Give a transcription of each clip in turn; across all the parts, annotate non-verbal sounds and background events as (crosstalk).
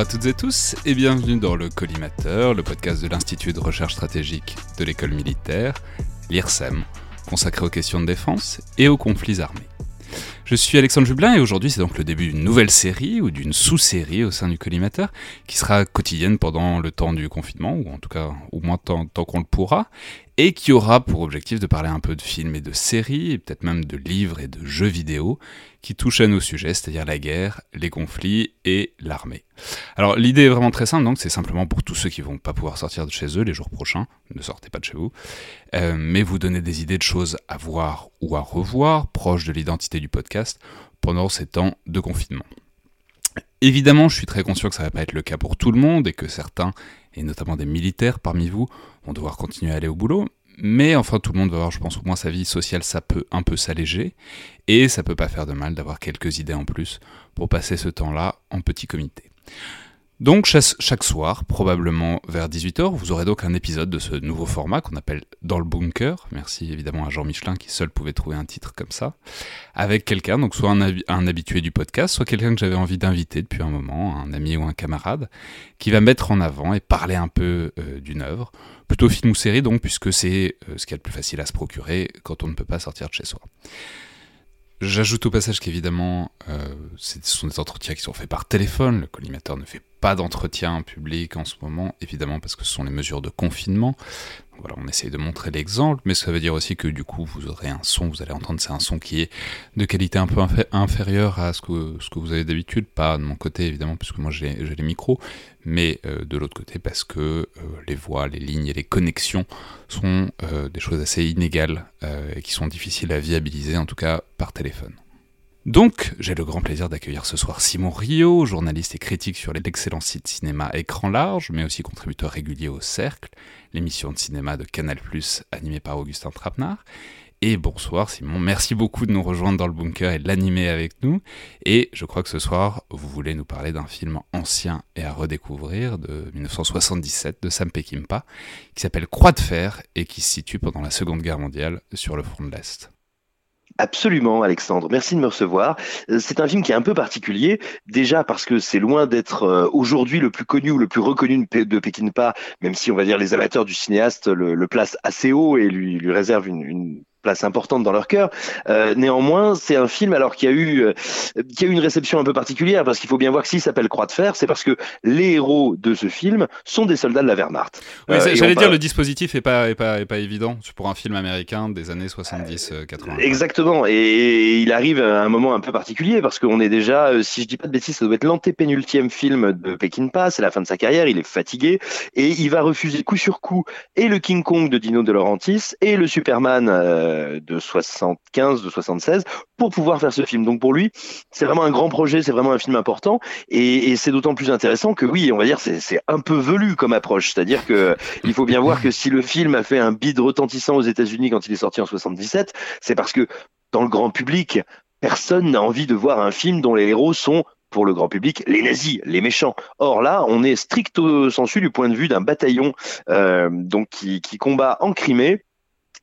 Bonjour à toutes et tous et bienvenue dans le Collimateur, le podcast de l'Institut de recherche stratégique de l'école militaire, l'IRSEM, consacré aux questions de défense et aux conflits armés. Je suis Alexandre Jublin et aujourd'hui c'est donc le début d'une nouvelle série ou d'une sous-série au sein du collimateur qui sera quotidienne pendant le temps du confinement ou en tout cas au moins tant, tant qu'on le pourra et qui aura pour objectif de parler un peu de films et de séries, et peut-être même de livres et de jeux vidéo, qui touchent à nos sujets, c'est-à-dire la guerre, les conflits et l'armée. Alors l'idée est vraiment très simple, donc c'est simplement pour tous ceux qui vont pas pouvoir sortir de chez eux les jours prochains, ne sortez pas de chez vous, euh, mais vous donner des idées de choses à voir ou à revoir, proches de l'identité du podcast, pendant ces temps de confinement. Évidemment, je suis très conscient que ça va pas être le cas pour tout le monde et que certains, et notamment des militaires parmi vous, devoir continuer à aller au boulot. Mais enfin, tout le monde va avoir, je pense, au moins sa vie sociale, ça peut un peu s'alléger. Et ça peut pas faire de mal d'avoir quelques idées en plus pour passer ce temps-là en petit comité. Donc chaque soir, probablement vers 18h, vous aurez donc un épisode de ce nouveau format qu'on appelle Dans le bunker. Merci évidemment à Jean Michelin qui seul pouvait trouver un titre comme ça. Avec quelqu'un, donc soit un, habitué du podcast, soit quelqu'un que j'avais envie d'inviter depuis un moment, un ami ou un camarade, qui va mettre en avant et parler un peu euh, d'une œuvre. Plutôt film ou série donc, puisque c'est euh, ce qui est le plus facile à se procurer quand on ne peut pas sortir de chez soi. J'ajoute au passage qu'évidemment, euh, ce sont des entretiens qui sont faits par téléphone. Le collimateur ne fait pas d'entretien public en ce moment, évidemment parce que ce sont les mesures de confinement. voilà, on essaye de montrer l'exemple, mais ça veut dire aussi que du coup, vous aurez un son, vous allez entendre, c'est un son qui est de qualité un peu inférieure à ce que, vous avez d'habitude, pas de mon côté évidemment, puisque moi j'ai les micros, mais euh, de l'autre côté parce que euh, les voix, les lignes et les connexions sont euh, des choses assez inégales et qui sont difficiles à viabiliser, en tout cas par téléphone. Donc, j'ai le grand plaisir d'accueillir ce soir Simon Rio, journaliste et critique sur l'excellent site cinéma Écran Large, mais aussi contributeur régulier au Cercle, l'émission de cinéma de Canal+, animée par Augustin Trapenard. Et bonsoir Simon, merci beaucoup de nous rejoindre dans le bunker et de l'animer avec nous. Et je crois que ce soir, vous voulez nous parler d'un film ancien et à redécouvrir de 1977 de Sam Peckinpah, qui s'appelle Croix de fer et qui se situe pendant la Seconde Guerre mondiale sur le front de l'Est. Absolument, Alexandre. Merci de me recevoir. Euh, c'est un film qui est un peu particulier, déjà parce que c'est loin d'être euh, aujourd'hui le plus connu ou le plus reconnu de Peckinpah, même si on va dire les amateurs du cinéaste le, le placent assez haut et lui, lui réservent une place importante dans leur cœur. Euh, néanmoins, c'est un film alors qui a eu euh, qui a eu une réception un peu particulière parce qu'il faut bien voir que s'il s'appelle Croix de fer, c'est parce que les héros de ce film sont des soldats de la Wehrmacht. Oui, euh, J'allais dire le dispositif est pas est pas est pas évident pour un film américain des années 70 80. Exactement et, il arrive à un moment un peu particulier parce qu'on est déjà si je dis pas de bêtises, ça doit être l'antépénultième film de Peckinpah, c'est la fin de sa carrière, il est fatigué et il va refuser coup sur coup et le King Kong de Dino De Laurentiis et le Superman euh, de 75, de 76 pour pouvoir faire ce film. Donc pour lui, c'est vraiment un grand projet, c'est vraiment un film important et, c'est d'autant plus intéressant que oui, on va dire c'est un peu velu comme approche, c'est-à-dire que il faut bien voir que si le film a fait un bid retentissant aux États-Unis quand il est sorti en 77, c'est parce que dans le grand public, personne n'a envie de voir un film dont les héros sont pour le grand public les nazis, les méchants. Or là, on est stricto sensu du point de vue d'un bataillon euh, donc qui, qui combat en Crimée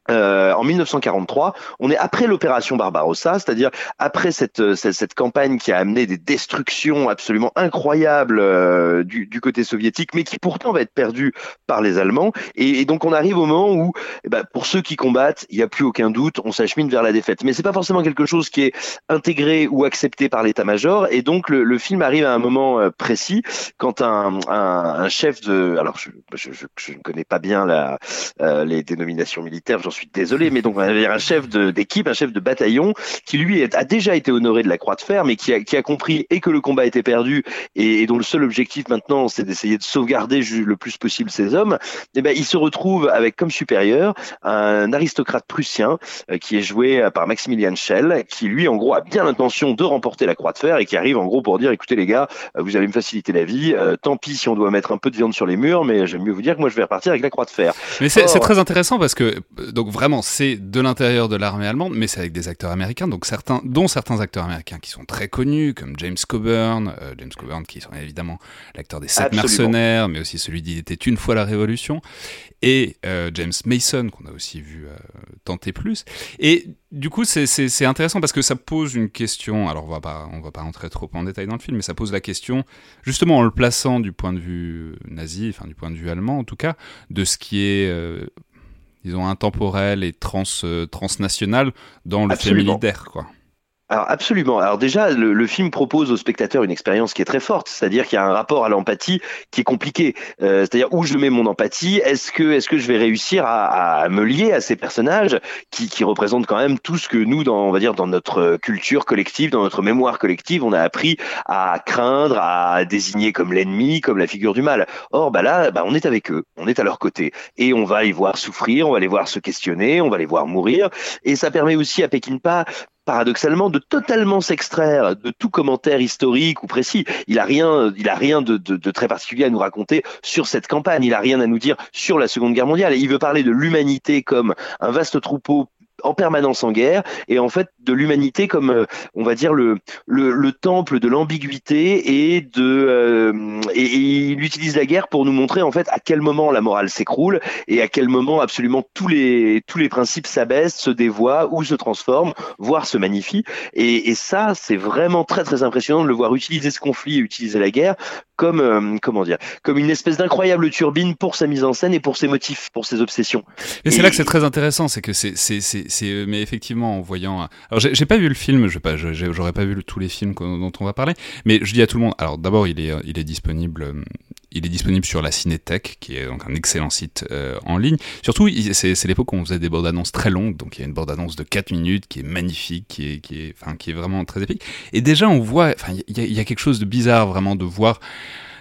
euh, en 1943, on est après l'opération Barbarossa, c'est-à-dire après cette, cette, cette, campagne qui a amené des destructions absolument incroyables euh, du, côté soviétique, mais qui pourtant va être perdue par les Allemands. Et, donc on arrive au moment où, eh ben, pour ceux qui combattent, il n'y a plus aucun doute, on s'achemine vers la défaite. Mais c'est pas forcément quelque chose qui est intégré ou accepté par l'état-major. Et donc le, film arrive à un moment euh, précis quand un, chef de, alors je, je, ne connais pas bien la, euh, les dénominations militaires, j'en suis désolé, mais donc on avait un chef d'équipe, un chef de bataillon, qui lui a déjà été honoré de la croix de fer, mais qui a, qui a compris et que le combat était perdu et, et dont le seul objectif maintenant c'est d'essayer de sauvegarder le plus possible ses hommes. Et eh ben il se retrouve avec comme supérieur un aristocrate prussien euh, qui est joué par Maximilian Schell, qui lui en gros a bien l'intention de remporter la croix de fer et qui arrive en gros pour dire écoutez les gars, euh, vous allez me faciliter la vie, euh, tant pis si on doit mettre un peu de viande sur les murs, mais j'aime mieux vous dire que moi je vais repartir avec la croix de fer. Mais c'est très intéressant parce que donc vraiment, c'est de l'intérieur de l'armée allemande, mais c'est avec des acteurs américains, donc certains, dont certains acteurs américains qui sont très connus, comme James Coburn, euh, James Coburn qui sont évidemment l'acteur des Sept Mercenaires, mais aussi celui d'Il était une fois la Révolution, et euh, James Mason qu'on a aussi vu euh, tenter plus. Et du coup, c'est intéressant parce que ça pose une question. Alors, on va pas, on va pas rentrer trop en détail dans le film, mais ça pose la question, justement en le plaçant du point de vue nazi, enfin du point de vue allemand en tout cas, de ce qui est euh, disons, intemporel et trans, euh, transnational dans le fait militaire, quoi. Alors absolument. Alors déjà, le, le, film propose au spectateur une expérience qui est très forte, c'est-à-dire qu'il y a un rapport à l'empathie qui est compliqué. Euh, c'est-à-dire où je mets mon empathie, est-ce que est-ce que je vais réussir à, à me lier à ces personnages qui, qui, représentent quand même tout ce que nous, dans on va dire dans notre culture collective, dans notre mémoire collective, on a appris à craindre, à désigner comme l'ennemi, comme la figure du mal. Or, bah là, bah, on est avec eux, on est à leur côté, et on va les voir souffrir, on va les voir se questionner, on va les voir mourir, et ça permet aussi à Pekinpa paradoxalement de totalement s'extraire de tout commentaire historique ou précis. Il a rien, il a rien de, très particulier à nous raconter sur cette campagne. Il a rien à nous dire sur la Seconde Guerre mondiale. Il veut parler de l'humanité comme un vaste troupeau en permanence en guerre et en fait de l'humanité comme euh, on va dire le le, le temple de l'ambiguïté et de euh, et, et, il utilise la guerre pour nous montrer en fait à quel moment la morale s'écroule et à quel moment absolument tous les tous les principes s'abaissent, se dévoient ou se transforment, voire se magnifient et, et ça c'est vraiment très très impressionnant de le voir utiliser ce conflit, utiliser la guerre comme euh, comment dire comme une espèce d'incroyable turbine pour sa mise en scène et pour ses motifs, pour ses obsessions. Et, et c'est là que c'est très intéressant, c'est que c'est c'est mais effectivement en voyant alors j'ai pas vu le film, je pas j'aurais pas vu tous les films dont on va parler, mais je dis à tout le monde alors d'abord il est disponible il est disponible sur la Cinétech, qui est donc un excellent site euh, en ligne. Surtout, c'est l'époque où on faisait des bandes annonces très longues, donc il y a une bande annonce de 4 minutes qui est magnifique, qui est, vraiment très épique. Et déjà, on voit, enfin, il y, a quelque chose de bizarre vraiment de voir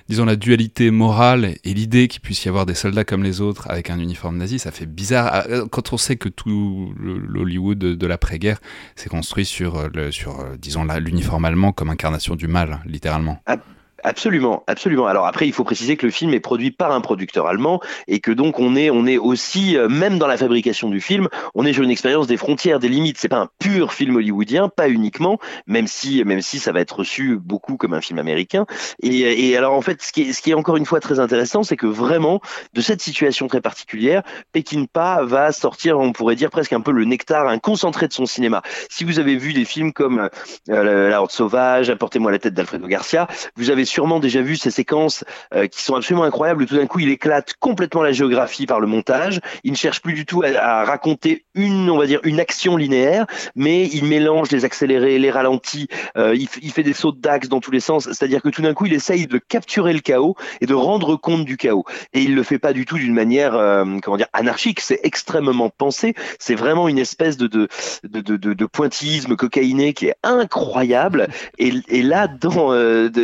disons, la dualité morale et l'idée qu'il puisse y avoir des soldats comme les autres avec un uniforme nazi, ça fait bizarre. Ah, euh, quand on sait que tout l'Hollywood de, l'après-guerre s'est construit sur, euh, sur disons, l'uniforme allemand comme incarnation du mal, littéralement. Ah, Absolument, absolument. Alors après, il faut préciser que le film est produit par un producteur allemand et que donc on est, on est aussi, euh, même dans la fabrication du film, on est sur une expérience des frontières, des limites. C'est pas un pur film hollywoodien, pas uniquement, même si, même si ça va être reçu beaucoup comme un film américain. Et, et alors en fait, ce qui, est, ce qui est encore une fois très intéressant, c'est que vraiment de cette situation très particulière, Pekinpa va sortir, on pourrait dire presque un peu le nectar, un concentré de son cinéma. Si vous avez vu des films comme euh, La Horde sauvage, Apportez-moi la tête d'Alfredo Garcia, vous avez sûrement déjà vu ces séquences euh, qui sont absolument incroyables. Tout d'un coup, il éclate complètement la géographie par le montage. Il ne cherche plus du tout à, raconter une, on va dire, une action linéaire, mais il mélange les accélérés, les ralentis. Euh, il, fait des sauts d'axe dans tous les sens. C'est-à-dire que tout d'un coup, il essaye de capturer le chaos et de rendre compte du chaos. Et il le fait pas du tout d'une manière, euh, comment dire, anarchique. C'est extrêmement pensé. C'est vraiment une espèce de de, de, de, pointillisme cocaïné qui est incroyable. Et, là, dans,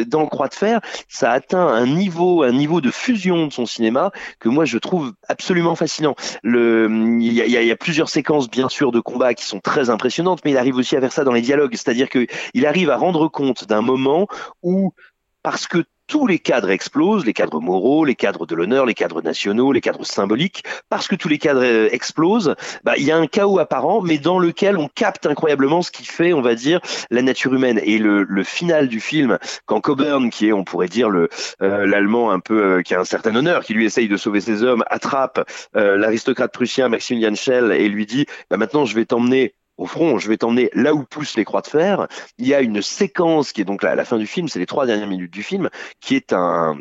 dans Croix de faire, ça atteint un niveau, un niveau de fusion de son cinéma que moi je trouve absolument fascinant. Il y a, plusieurs séquences bien sûr de combat qui sont très impressionnantes, mais il arrive aussi à faire ça dans les dialogues, c'est-à-dire que il arrive à rendre compte d'un moment où parce que tous les cadres explosent, les cadres moraux, les cadres de l'honneur, les cadres nationaux, les cadres symboliques, parce que tous les cadres euh, explosent, bah, il y a un chaos apparent, mais dans lequel on capte incroyablement ce qui fait, on va dire, la nature humaine. Et le, final du film, quand Coburn, qui est, on pourrait dire, le euh, l'allemand un peu euh, qui a un certain honneur, qui lui essaye de sauver ses hommes, attrape l'aristocrate prussien Maximilian Schell et lui dit, bah, maintenant je vais t'emmener au front, je vais t'emmener là où poussent les croix de fer. Il y a une séquence qui est donc là à la fin du film, c'est les trois dernières minutes du film, qui est un,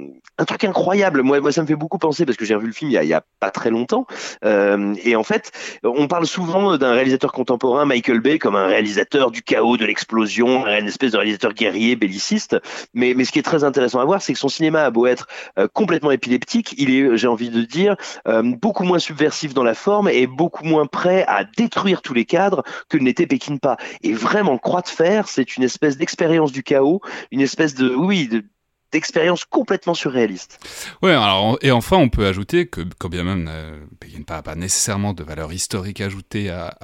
truc incroyable. Moi, ça me fait beaucoup penser parce que j'ai revu le film il y a, pas très longtemps. Euh, et en fait, on parle souvent d'un réalisateur contemporain, Michael Bay, comme un réalisateur du chaos, de l'explosion, une espèce de réalisateur guerrier, belliciste. Mais, mais ce qui est très intéressant à voir, c'est que son cinéma a beau être euh, complètement épileptique, il est, j'ai envie de dire, euh, beaucoup moins subversif dans la forme et beaucoup moins prêt à détruire tous les cadres que n'était pas Et vraiment, Croix de Fer, c'est une espèce d'expérience du chaos, une espèce de, oui, de, d'expérience complètement surréaliste. Ouais, alors et enfin on peut ajouter que quand bien même euh, n'a pas, nécessairement de valeur historique ajoutée à,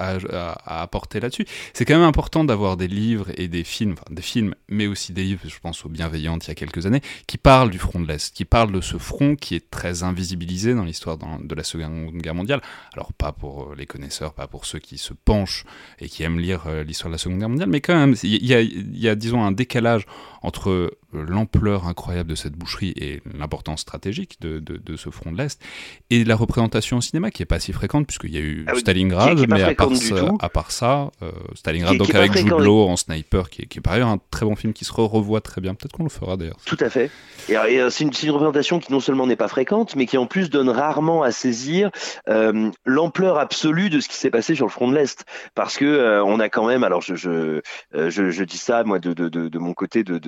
apporter là-dessus, c'est quand même important d'avoir des livres et des films, enfin des films, mais aussi des livres, je pense aux Bienveillantes il y a quelques années, qui parlent du front de l'Est, qui parlent de ce front qui est très invisibilisé dans l'histoire de la Seconde Guerre mondiale. Alors pas pour euh, les connaisseurs, pas pour ceux qui se penchent et qui aiment lire euh, l'histoire de la Seconde Guerre mondiale, mais quand même il y a, y a disons un décalage entre euh, l'ampleur incroyable de cette boucherie et l'importance stratégique de, de, ce front de l'Est, et la représentation au cinéma qui est pas si fréquente, puisqu'il y a eu ah Stalingrad, mais à part, ça, à part, ça, Stalingrad, donc avec Jude Law en sniper, qui est, qui est par ailleurs un très bon film qui se revoit très bien. Peut-être qu'on le fera d'ailleurs. Tout à fait. Et, euh, c'est une, une, représentation qui non seulement n'est pas fréquente, mais qui en plus donne rarement à saisir euh, l'ampleur absolue de ce qui s'est passé sur le front de l'Est. Parce que euh, on a quand même, alors je, je, je, je dis ça moi de, de, de, de mon côté de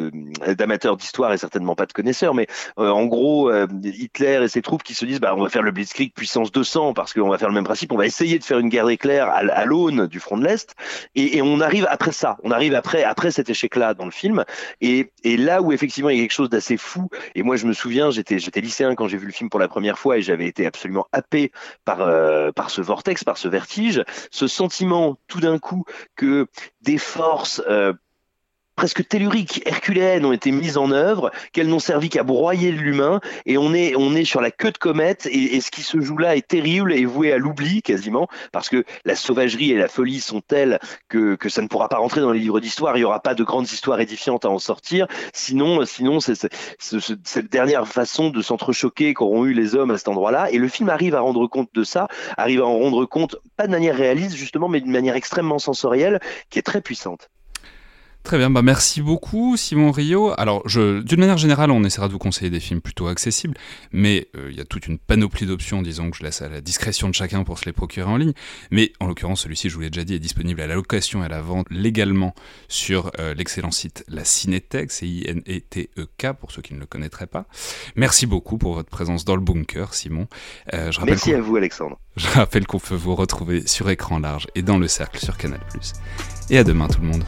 d'amateurs d'histoire et certainement pas de connaisseurs, mais euh, en gros, euh, Hitler et ses troupes qui se disent bah, on va faire le Blitzkrieg puissance 200 parce qu'on va faire le même principe, on va essayer de faire une guerre d'éclair à, l'aune du front de l'Est, et, on arrive après ça, on arrive après, après cet échec-là dans le film, et, là où effectivement il y a quelque chose d'assez fou, et moi je me souviens, j'étais j'étais lycéen quand j'ai vu le film pour la première fois et j'avais été absolument happé par, euh, par ce vortex, par ce vertige, ce sentiment tout d'un coup que des forces presque telluriques, herculéennes ont été mises en œuvre, qu'elles n'ont servi qu'à broyer l'humain, et on est, on est sur la queue de comète, et, ce qui se joue là est terrible et voué à l'oubli quasiment, parce que la sauvagerie et la folie sont telles que, que ça ne pourra pas rentrer dans les livres d'histoire, il n'y aura pas de grandes histoires édifiantes à en sortir, sinon, sinon c'est cette dernière façon de s'entrechoquer qu'auront eu les hommes à cet endroit-là, et le film arrive à rendre compte de ça, arrive à en rendre compte, pas de manière réaliste justement, mais d'une manière extrêmement sensorielle, qui est très puissante. Très bien, bah merci beaucoup Simon Rio. Alors, d'une manière générale, on essaiera de vous conseiller des films plutôt accessibles, mais euh, il y a toute une panoplie d'options, disons que je laisse à la discrétion de chacun pour se les procurer en ligne. Mais en l'occurrence, celui-ci, je vous l'ai déjà dit, est disponible à la location et à la vente légalement sur euh, l'excellent site La Cinétech, c'est I-N-E-T-E-K pour ceux qui ne le connaîtraient pas. Merci beaucoup pour votre présence dans le bunker, Simon. Euh, je merci à vous, Alexandre. (laughs) Je rappelle qu'on peut vous retrouver sur écran large et dans le cercle sur Canal+. Et à demain tout le monde.